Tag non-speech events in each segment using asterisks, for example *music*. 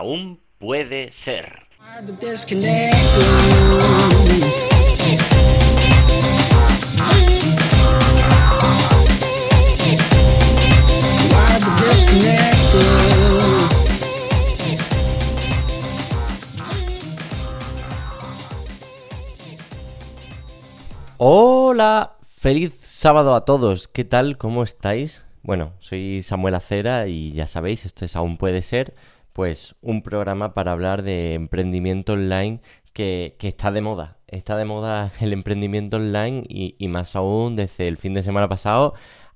aún puede ser. Hola, feliz sábado a todos. ¿Qué tal? ¿Cómo estáis? Bueno, soy Samuel Acera y ya sabéis, esto es Aún puede ser, pues un programa para hablar de emprendimiento online que, está de moda. Está de moda *laughs* el emprendimiento online y, más aún desde el fin de semana pasado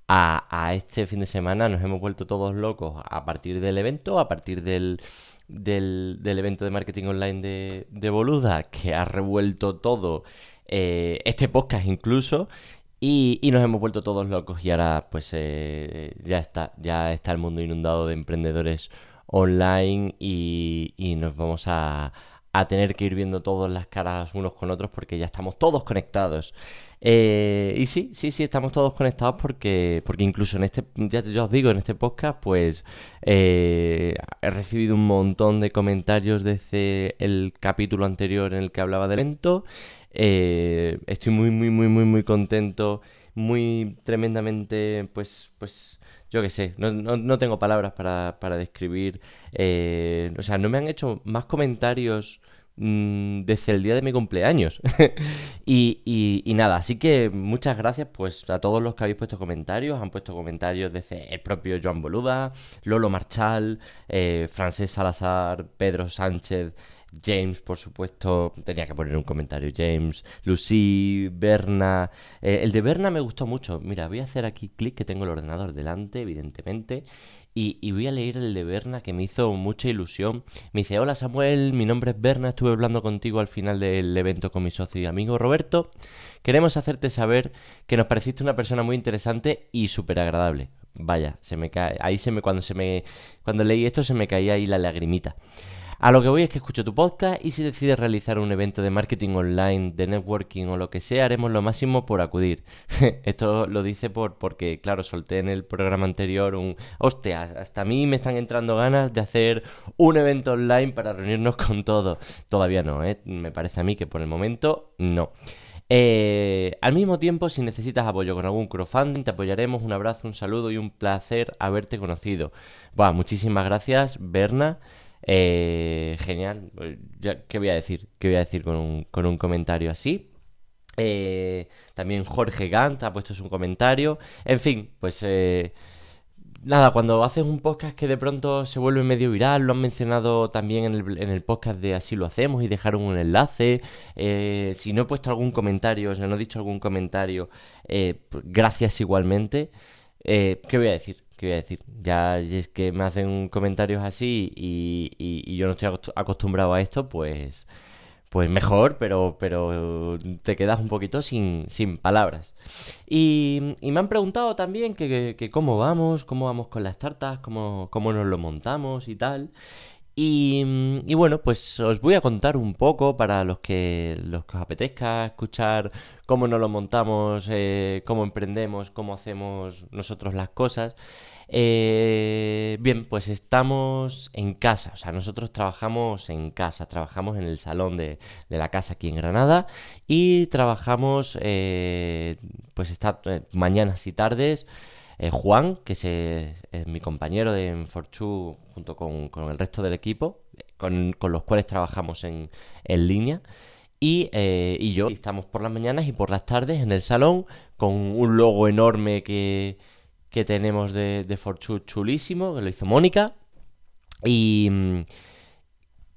a, este fin de semana nos hemos vuelto todos locos a partir del evento, a partir del, del, evento de marketing online de, de Boluda, que ha revuelto todo eh, este podcast incluso. Y, nos hemos vuelto todos locos y ahora pues eh, ya está, ya está el mundo inundado de emprendedores online y, nos vamos a, tener que ir viendo todas las caras unos con otros porque ya estamos todos conectados. Eh, y sí, sí, sí, estamos todos conectados porque, porque incluso en este, ya, os digo, en este podcast, pues he recibido un montón de comentarios desde el capítulo anterior en el que hablaba del evento. Eh, estoy muy, muy, muy, muy, muy contento, muy tremendamente, pues, pues, yo qué sé, no, no, tengo palabras para, para describir. Eh, o sea, no me han hecho más comentarios mm, desde el día de mi cumpleaños. *laughs* y, y, nada, así que muchas gracias pues a todos los que habéis puesto comentarios. Han puesto comentarios desde el propio Joan Boluda, Lolo Marchal, eh, Francés Salazar, Pedro Sánchez. James, por supuesto, tenía que poner un comentario. James, Lucy, Berna. Eh, el de Berna me gustó mucho. Mira, voy a hacer aquí clic que tengo el ordenador delante, evidentemente. Y, voy a leer el de Berna que me hizo mucha ilusión. Me dice, hola Samuel, mi nombre es Berna, estuve hablando contigo al final del evento con mi socio y amigo Roberto. Queremos hacerte saber que nos pareciste una persona muy interesante y súper agradable. Vaya, se me cae, ahí se me, cuando se me, cuando leí esto se me caía ahí la lagrimita. A lo que voy es que escucho tu podcast y si decides realizar un evento de marketing online, de networking o lo que sea, haremos lo máximo por acudir. *laughs* Esto lo dice por porque, claro, solté en el programa anterior un... Hostia, hasta a mí me están entrando ganas de hacer un evento online para reunirnos con todos. Todavía no, ¿eh? Me parece a mí que por el momento no. Eh, al mismo tiempo, si necesitas apoyo con algún crowdfunding, te apoyaremos. Un abrazo, un saludo y un placer haberte conocido. Bueno, muchísimas gracias, Berna. Eh, genial. Pues ¿Qué voy a decir? ¿Qué voy a decir con un, comentario así? Eh, también Jorge Gant ha puesto su comentario. En fin, pues eh, nada, cuando haces un podcast que de pronto se vuelve medio viral, lo han mencionado también en el, podcast de Así lo hacemos y dejaron un enlace. si no he puesto algún comentario, o sea, no he dicho algún comentario, pues gracias igualmente. ¿Qué voy a decir? ¿Qué voy a decir? Ya es que me hacen comentarios así y, yo no estoy acostumbrado a esto, pues, pues mejor, pero, pero te quedas un poquito sin, sin palabras. Y, me han preguntado también que, cómo vamos, cómo vamos con las tartas, cómo, cómo nos lo montamos y tal. Y, bueno, pues os voy a contar un poco para los que, los que os apetezca escuchar cómo nos lo montamos, eh, cómo emprendemos, cómo hacemos nosotros las cosas. Eh, bien, pues estamos en casa, o sea, nosotros trabajamos en casa, trabajamos en el salón de, la casa aquí en Granada y trabajamos, eh, pues está mañanas y tardes. Juan, que es, mi compañero de Forchu junto con, el resto del equipo, con, los cuales trabajamos en, en línea. Y, eh, y, yo estamos por las mañanas y por las tardes en el salón con un logo enorme que, que tenemos de, de chulísimo, que lo hizo Mónica. Y,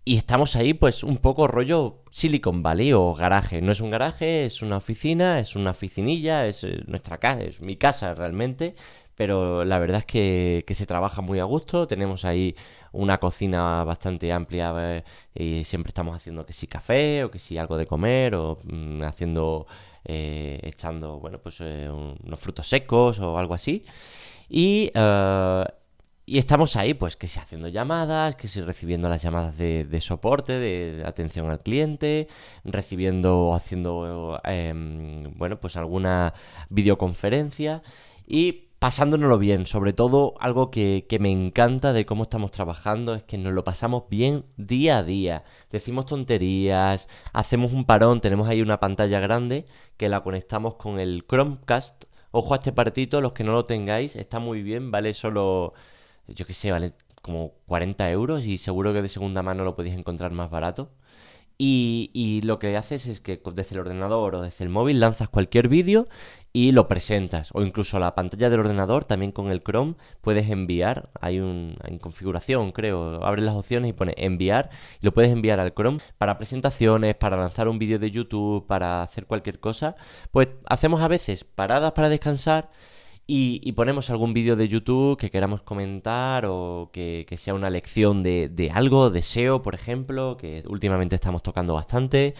y estamos ahí pues un poco rollo Silicon Valley o garaje. No es un garaje, es una oficina, es una oficinilla, es eh, nuestra casa, es mi casa realmente pero la verdad es que, se trabaja muy a gusto. Tenemos ahí una cocina bastante amplia eh, y siempre estamos haciendo que si café o que si algo de comer o mm, haciendo, eh, echando, bueno, pues unos frutos secos o algo así. Y, y estamos ahí, pues que si haciendo llamadas, que si recibiendo las llamadas de, soporte, de, atención al cliente, recibiendo haciendo, em, bueno, pues alguna videoconferencia. Y pasándonoslo bien. Sobre todo, algo que, que, me encanta de cómo estamos trabajando es que nos lo pasamos bien día a día. Decimos tonterías, hacemos un parón, tenemos ahí una pantalla grande que la conectamos con el Chromecast. Ojo a este partito, los que no lo tengáis, está muy bien, vale solo, yo qué sé, vale como 40 euros y seguro que de segunda mano lo podéis encontrar más barato. Y, y, lo que haces es que desde el ordenador o desde el móvil lanzas cualquier vídeo y lo presentas. O incluso la pantalla del ordenador, también con el Chrome, puedes enviar. Hay un en configuración, creo. Abres las opciones y pone enviar. Y lo puedes enviar al Chrome para presentaciones, para lanzar un vídeo de YouTube, para hacer cualquier cosa. Pues hacemos a veces paradas para descansar. Y, ponemos algún vídeo de YouTube que queramos comentar o que, sea una lección de, de algo, de SEO, por ejemplo, que últimamente estamos tocando bastante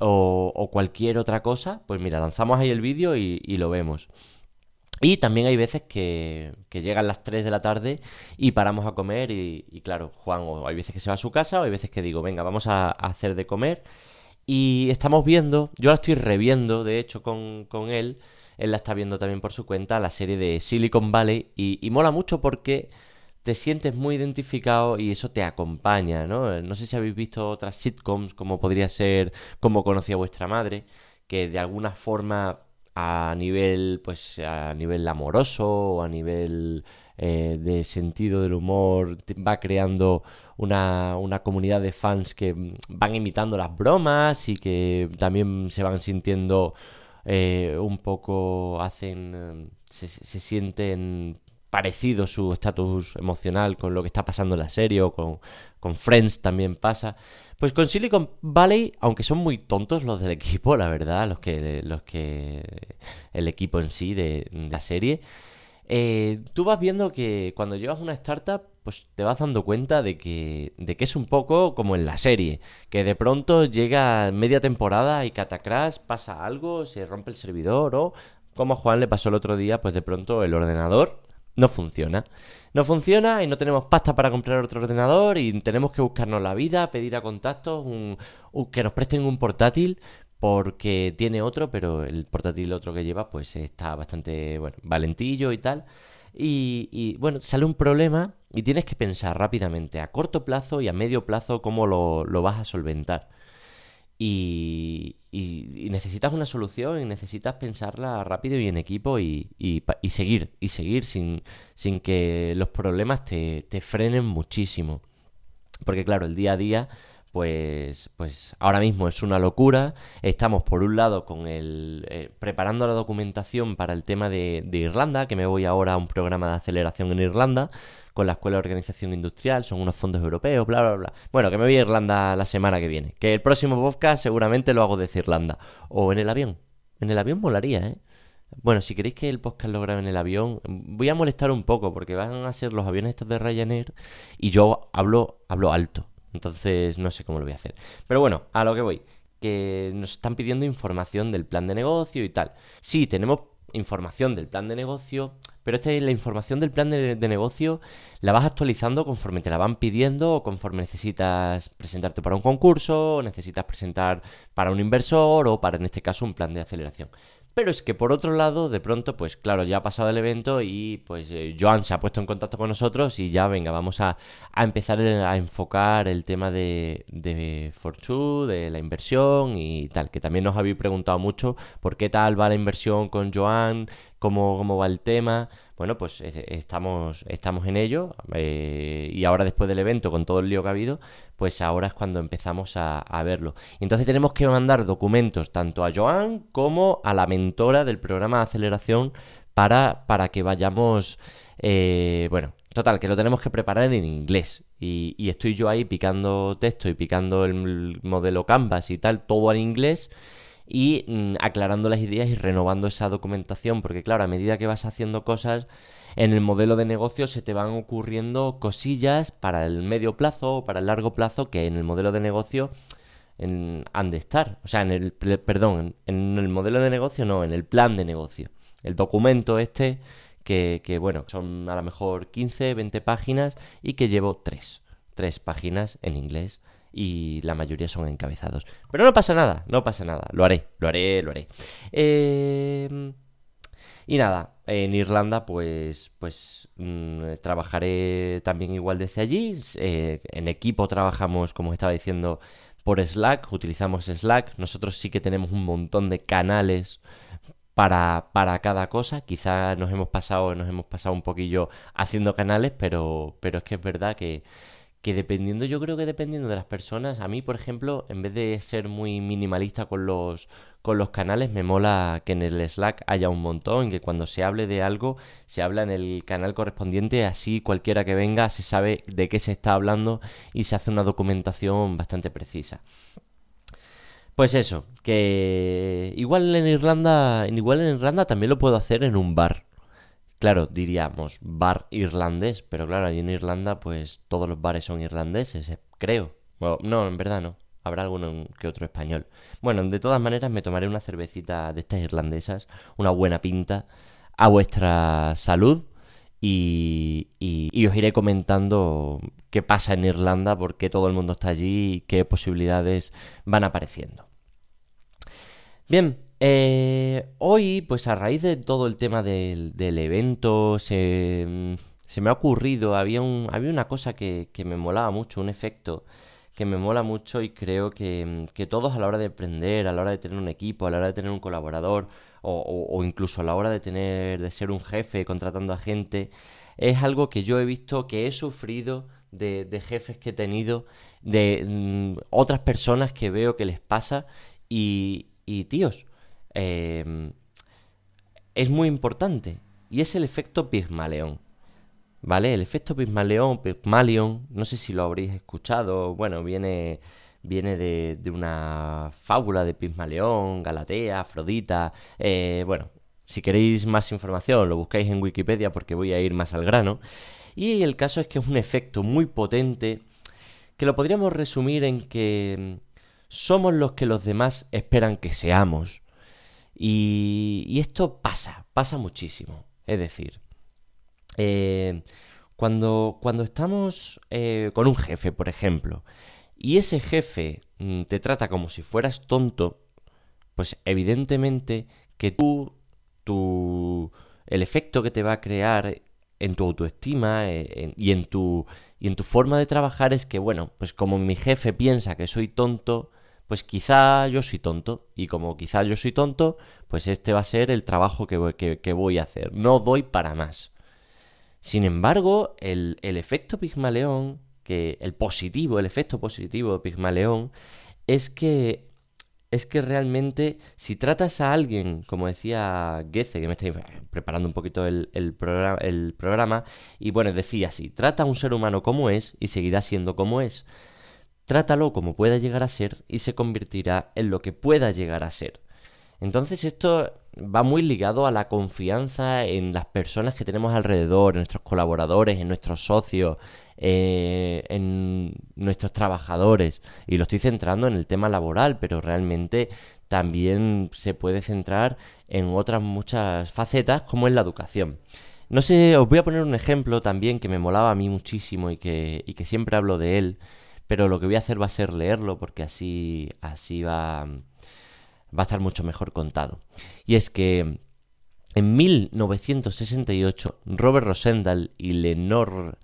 o, cualquier otra cosa, pues mira, lanzamos ahí el vídeo y, lo vemos. Y también hay veces que, llegan las 3 de la tarde y paramos a comer y, claro, Juan, o hay veces que se va a su casa o hay veces que digo, venga, vamos a, hacer de comer. Y estamos viendo, yo la estoy reviendo, de hecho, con, con él, él la está viendo también por su cuenta, la serie de Silicon Valley y, y mola mucho porque te sientes muy identificado y eso te acompaña, ¿no? No sé si habéis visto otras sitcoms como podría ser Como conocía vuestra madre, que de alguna forma a nivel, pues a nivel amoroso o a nivel eh, de sentido del humor va creando una, una comunidad de fans que van imitando las bromas y que también se van sintiendo eh, un poco hacen se, se sienten parecido su estatus emocional con lo que está pasando en la serie o con, con, Friends también pasa. Pues con Silicon Valley, aunque son muy tontos los del equipo, la verdad, los que, los que el equipo en sí de, la serie, eh, tú vas viendo que cuando llevas una startup, pues te vas dando cuenta de que, de que es un poco como en la serie, que de pronto llega media temporada y catacrash, pasa algo, se rompe el servidor o como a Juan le pasó el otro día, pues de pronto el ordenador no funciona. No funciona y no tenemos pasta para comprar otro ordenador y tenemos que buscarnos la vida, pedir a contactos un, que nos presten un portátil porque tiene otro, pero el portátil otro que lleva pues está bastante, bueno, valentillo y tal. Y, y, bueno, sale un problema y tienes que pensar rápidamente a corto plazo y a medio plazo cómo lo, lo vas a solventar y, necesitas una solución y necesitas pensarla rápido y en equipo y, seguir, y seguir sin, sin que los problemas te, frenen muchísimo. Porque claro, el día a día, pues, pues ahora mismo es una locura. Estamos por un lado con el eh, preparando la documentación para el tema de, Irlanda, que me voy ahora a un programa de aceleración en Irlanda con la Escuela de Organización Industrial, son unos fondos europeos, bla, bla, bla. Bueno, que me voy a Irlanda la semana que viene. Que el próximo podcast seguramente lo hago desde Irlanda. O en el avión. En el avión molaría, ¿eh? Bueno, si queréis que el podcast lo grabe en el avión, voy a molestar un poco porque van a ser los aviones estos de Ryanair y yo hablo, hablo alto. Entonces no sé cómo lo voy a hacer. Pero bueno, a lo que voy. Que nos están pidiendo información del plan de negocio y tal. Sí, tenemos información del plan de negocio, pero esta es la información del plan de, negocio, la vas actualizando conforme te la van pidiendo o conforme necesitas presentarte para un concurso, o necesitas presentar para un inversor o para, en este caso, un plan de aceleración. Pero es que por otro lado, de pronto, pues claro, ya ha pasado el evento y pues eh, Joan se ha puesto en contacto con nosotros y ya, venga, vamos a, empezar a enfocar el tema de, de Fortune, de la inversión y tal, que también nos habéis preguntado mucho por qué tal va la inversión con Joan, cómo, cómo va el tema. Bueno, pues eh, estamos, estamos en ello eh, y ahora después del evento, con todo el lío que ha habido, pues ahora es cuando empezamos a, verlo. Y entonces tenemos que mandar documentos tanto a Joan como a la mentora del programa de aceleración para, para que vayamos, eh, bueno, total, que lo tenemos que preparar en inglés. Y, y estoy yo ahí picando texto y picando el modelo Canvas y tal, todo en inglés y mm, aclarando las ideas y renovando esa documentación, porque claro, a medida que vas haciendo cosas en el modelo de negocio se te van ocurriendo cosillas para el medio plazo o para el largo plazo que en el modelo de negocio han de estar. O sea, en el, perdón, en, el modelo de negocio no, en el plan de negocio. El documento este que, que bueno, son a lo mejor 15, 20 páginas y que llevo 3. 3 páginas en inglés y la mayoría son encabezados. Pero no pasa nada, no pasa nada, lo haré, lo haré, lo haré. Eh, Y nada, en Irlanda pues, pues mm, trabajaré también igual desde allí. Eh, en equipo trabajamos, como estaba diciendo, por Slack, utilizamos Slack. Nosotros sí que tenemos un montón de canales para, para cada cosa. Quizás nos hemos pasado, nos hemos pasado un poquillo haciendo canales, pero, pero es que es verdad que que dependiendo, yo creo que dependiendo de las personas, a mí, por ejemplo, en vez de ser muy minimalista con los, con los canales, me mola que en el Slack haya un montón, que cuando se hable de algo, se habla en el canal correspondiente, así cualquiera que venga se sabe de qué se está hablando y se hace una documentación bastante precisa. Pues eso, que igual en Irlanda, igual en Irlanda también lo puedo hacer en un bar. Claro, diríamos bar irlandés, pero claro, allí en Irlanda pues todos los bares son irlandeses, eh, creo. no, en verdad no. Habrá alguno que otro español. Bueno, de todas maneras me tomaré una cervecita de estas irlandesas, una buena pinta, a vuestra salud y, y, os iré comentando qué pasa en Irlanda, por qué todo el mundo está allí y qué posibilidades van apareciendo. Bien, eh, hoy, pues a raíz de todo el tema del, evento, se, me ha ocurrido, había, un, había una cosa que, me molaba mucho, un efecto que me mola mucho y creo que, todos a la hora de aprender, a la hora de tener un equipo, a la hora de tener un colaborador o, incluso a la hora de tener de ser un jefe contratando a gente, es algo que yo he visto, que he sufrido de, jefes que he tenido, de mm, otras personas que veo que les pasa y, y tíos, Em, es muy importante y es el efecto Pygmalion. ¿Vale? El efecto Pygmalion, Pygmalion, no sé si lo habréis escuchado, bueno, viene, viene de, una fábula de Pygmalion, Galatea, Afrodita, eh, bueno, si queréis más información lo buscáis en Wikipedia porque voy a ir más al grano. Y el caso es que es un efecto muy potente que lo podríamos resumir en que somos los que los demás esperan que seamos. Y, esto pasa, pasa muchísimo. Es decir, eh, cuando, cuando estamos eh, con un jefe, por ejemplo, y ese jefe mm, te trata como si fueras tonto, pues evidentemente que tú, tu, el efecto que te va a crear en tu autoestima eh, y, en tu, y en tu forma de trabajar es que, bueno, pues como mi jefe piensa que soy tonto, pues quizá yo soy tonto. Y como quizá yo soy tonto, pues este va a ser el trabajo que voy, que, voy a hacer. No doy para más. Sin embargo, el, efecto Pigmaleón, que el positivo, el efecto positivo de Pigmaleón, es que es que realmente si tratas a alguien, como decía Goethe, que me estáis preparando un poquito el, el, programa, el programa, y bueno, decía así, trata a un ser humano como es y seguirá siendo como es. Trátalo como pueda llegar a ser y se convertirá en lo que pueda llegar a ser. Entonces esto va muy ligado a la confianza en las personas que tenemos alrededor, en nuestros colaboradores, en nuestros socios, eh, en nuestros trabajadores. Y lo estoy centrando en el tema laboral, pero realmente también se puede centrar en otras muchas facetas como en la educación. No sé, os voy a poner un ejemplo también que me molaba a mí muchísimo y que, y que siempre hablo de él pero lo que voy a hacer va a ser leerlo porque así, así va, va a estar mucho mejor contado. Y es que en 1968 Robert Rosendal y Lenore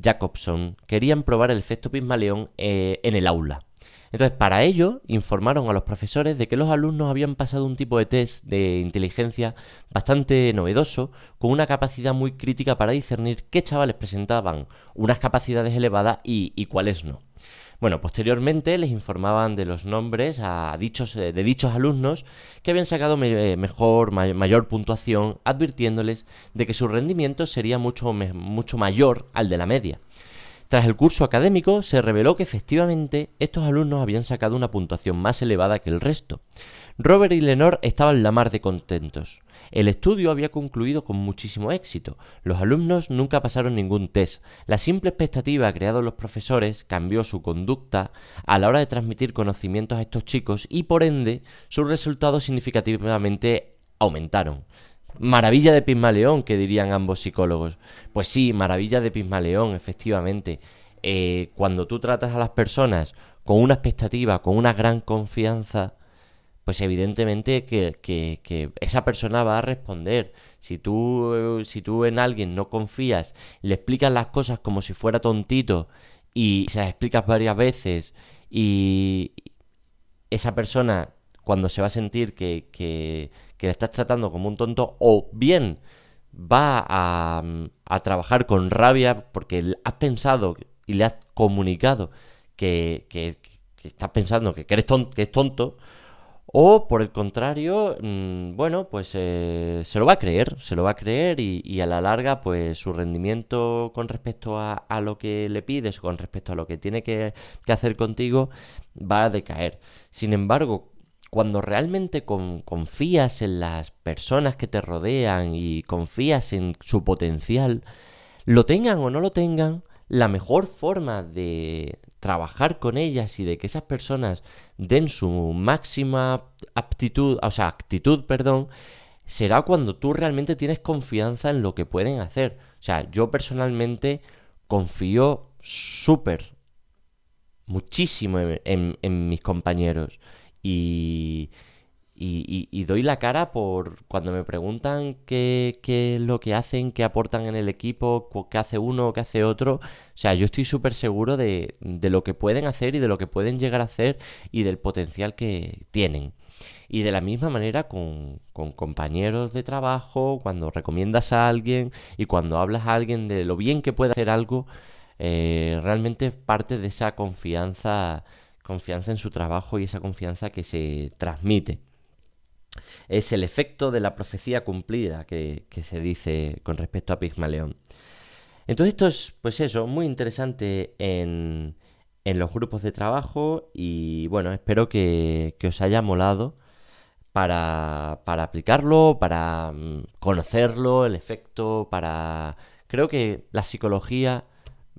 Jacobson querían probar el efecto Pygmalion eh, en el aula. Entonces, para ello, informaron a los profesores de que los alumnos habían pasado un tipo de test de inteligencia bastante novedoso, con una capacidad muy crítica para discernir qué chavales presentaban unas capacidades elevadas y cuáles no. Bueno, posteriormente les informaban de los nombres a dichos, eh, de dichos alumnos que habían sacado eh, mejor, mayor puntuación, advirtiéndoles de que su rendimiento sería mucho, mucho mayor al de la media. Tras el curso académico se reveló que efectivamente estos alumnos habían sacado una puntuación más elevada que el resto. Robert y Lenore estaban la mar de contentos. El estudio había concluido con muchísimo éxito. Los alumnos nunca pasaron ningún test. La simple expectativa creada en los profesores cambió su conducta a la hora de transmitir conocimientos a estos chicos y por ende sus resultados significativamente aumentaron. Maravilla de Pismaleón, que dirían ambos psicólogos. Pues sí, maravilla de Pismaleón, efectivamente. Eh, cuando tú tratas a las personas con una expectativa, con una gran confianza, pues evidentemente que, esa persona va a responder. Si tú, si tú en alguien no confías, le explicas las cosas como si fuera tontito y se las explicas varias veces y esa persona cuando se va a sentir que, que, que le estás tratando como un tonto o bien va a, a trabajar con rabia porque has pensado y le has comunicado que, que, estás pensando que, eres tonto, que es tonto o por el contrario, mm, bueno, pues eh, se lo va a creer, se lo va a creer y, a la larga, pues su rendimiento con respecto a, lo que le pides, con respecto a lo que tiene que, hacer contigo, va a decaer. Sin embargo, cuando realmente confías en las personas que te rodean y confías en su potencial, lo tengan o no lo tengan, la mejor forma de, trabajar con ellas y de que esas personas den su máxima aptitud, o sea, actitud, perdón, será cuando tú realmente tienes confianza en lo que pueden hacer. O sea, yo personalmente confío súper, muchísimo en, en, mis compañeros y, y, doy la cara por cuando me preguntan qué, qué, es lo que hacen, qué aportan en el equipo, qué hace uno, qué hace otro. O sea, yo estoy súper seguro de, de lo que pueden hacer y de lo que pueden llegar a hacer y del potencial que tienen. Y de la misma manera con, con, compañeros de trabajo, cuando recomiendas a alguien y cuando hablas a alguien de lo bien que puede hacer algo, eh, realmente parte de esa confianza, confianza en su trabajo y esa confianza que se transmite es el efecto de la profecía cumplida que, se dice con respecto a Pigmaleón. Entonces esto es, pues eso, muy interesante en, en los grupos de trabajo y bueno, espero que, os haya molado para, para aplicarlo, para mm, conocerlo, el efecto, para... Creo que la psicología,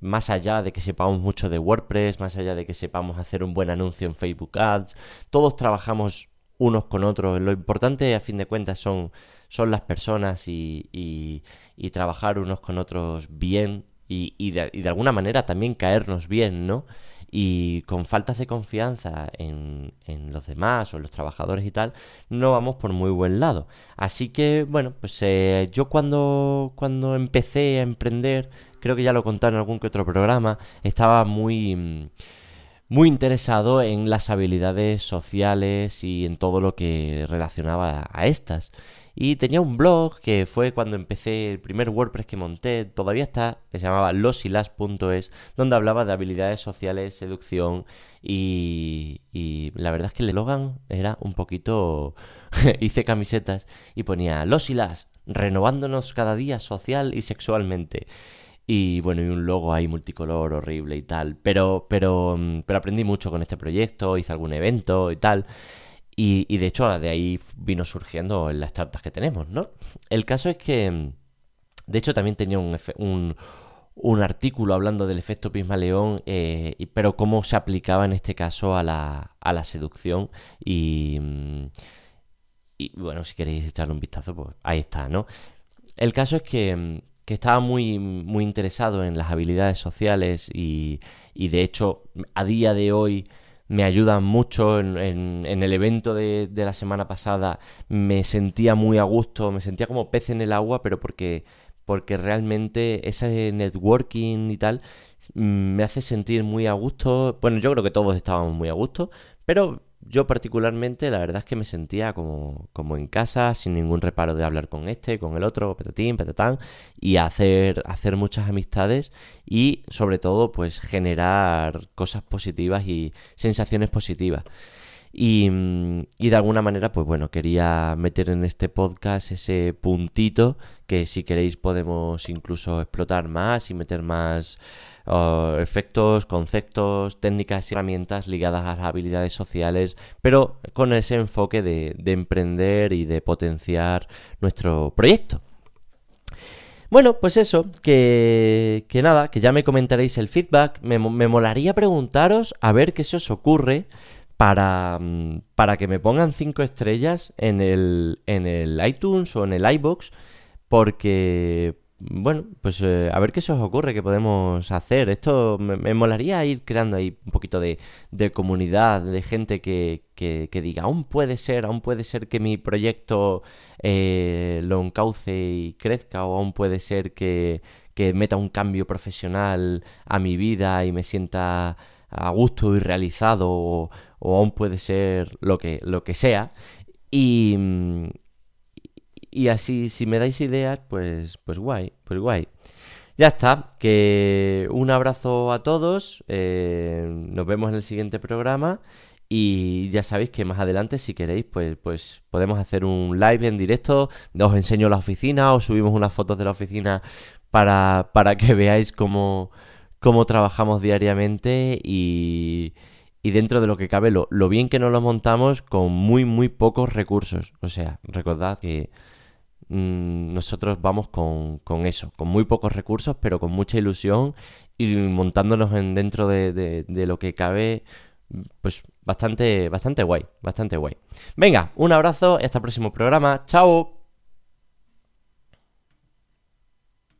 más allá de que sepamos mucho de WordPress, más allá de que sepamos hacer un buen anuncio en Facebook Ads, todos trabajamos unos con otros. Lo importante, a fin de cuentas, son, son las personas y, y, trabajar unos con otros bien y, y, de, alguna manera también caernos bien, ¿no? Y con faltas de confianza en, en, los demás o en los trabajadores y tal, no vamos por muy buen lado. Así que, bueno, pues eh, yo cuando, cuando empecé a emprender, creo que ya lo he en algún que otro programa, estaba muy... muy interesado en las habilidades sociales y en todo lo que relacionaba a estas. Y tenía un blog que fue cuando empecé el primer WordPress que monté, todavía está, que se llamaba losilas.es, donde hablaba de habilidades sociales, seducción y, y la verdad es que el eslogan era un poquito... *laughs* hice camisetas y ponía losilas, renovándonos cada día social y sexualmente. Y bueno, y un logo ahí multicolor horrible y tal. Pero, pero, mm, pero aprendí mucho con este proyecto, hice algún evento y tal. Y, y de hecho de ahí vino surgiendo las startups que tenemos, ¿no? El caso es que, mm, de hecho también tenía un, un, un artículo hablando del efecto Pismaleón, eh, pero cómo se aplicaba en este caso a la, a la seducción y... Mm, y bueno, si queréis echarle un vistazo, pues ahí está, ¿no? El caso es que, que estaba muy, muy interesado en las habilidades sociales y, y de hecho a día de hoy me ayudan mucho. En, el evento de, de, la semana pasada me sentía muy a gusto, me sentía como pez en el agua, pero porque, porque realmente ese networking y tal mm, me hace sentir muy a gusto. Bueno, yo creo que todos estábamos muy a gusto, pero yo particularmente la verdad es que me sentía como, como en casa, sin ningún reparo de hablar con este, con el otro, petatín, petatán, y hacer, hacer muchas amistades y sobre todo pues generar cosas positivas y sensaciones positivas. Y, y, de alguna manera, pues bueno, quería meter en este podcast ese puntito que si queréis podemos incluso explotar más y meter más efectos, conceptos, técnicas y herramientas ligadas a las habilidades sociales, pero con ese enfoque de, emprender y de potenciar nuestro proyecto. Bueno, pues eso, que, que, nada, que ya me comentaréis el feedback. Me, me, molaría preguntaros a ver qué se os ocurre para, mm, para que me pongan 5 estrellas en el, en el iTunes o en el iBox, porque, bueno, pues eh, a ver qué se os ocurre que podemos hacer. Esto me, molaría ir creando ahí un poquito de, comunidad, de gente que, que, diga, aún puede ser, aún puede ser que mi proyecto eh, lo encauce y crezca, o aún puede ser que, que meta un cambio profesional a mi vida y me sienta a gusto y realizado, o aún puede ser lo que, lo que sea. Y, y así, si me dais ideas, pues, pues guay, pues guay. Ya está, que un abrazo a todos, eh, nos vemos en el siguiente programa y ya sabéis que más adelante, si queréis, pues, pues podemos hacer un live en directo, os enseño la oficina, os subimos unas fotos de la oficina para, para que veáis cómo, cómo trabajamos diariamente y, y dentro de lo que cabe, lo, lo bien que nos lo montamos con muy, muy pocos recursos. O sea, recordad que Mm, nosotros vamos con, con, eso, con muy pocos recursos, pero con mucha ilusión y montándonos en, dentro de, de, lo que cabe, pues bastante, bastante guay, bastante guay. Venga, un abrazo hasta el próximo programa. ¡Chao!